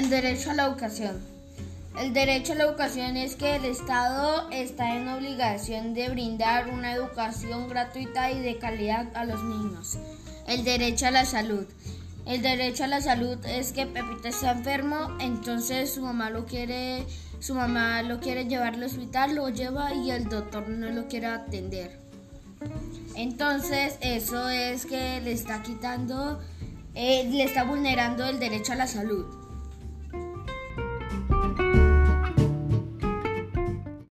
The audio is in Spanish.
El derecho a la educación. El derecho a la educación es que el Estado está en obligación de brindar una educación gratuita y de calidad a los niños. El derecho a la salud. El derecho a la salud es que Pepita está enfermo, entonces su mamá lo quiere, su mamá lo quiere llevar al hospital, lo lleva y el doctor no lo quiere atender. Entonces eso es que le está quitando, eh, le está vulnerando el derecho a la salud.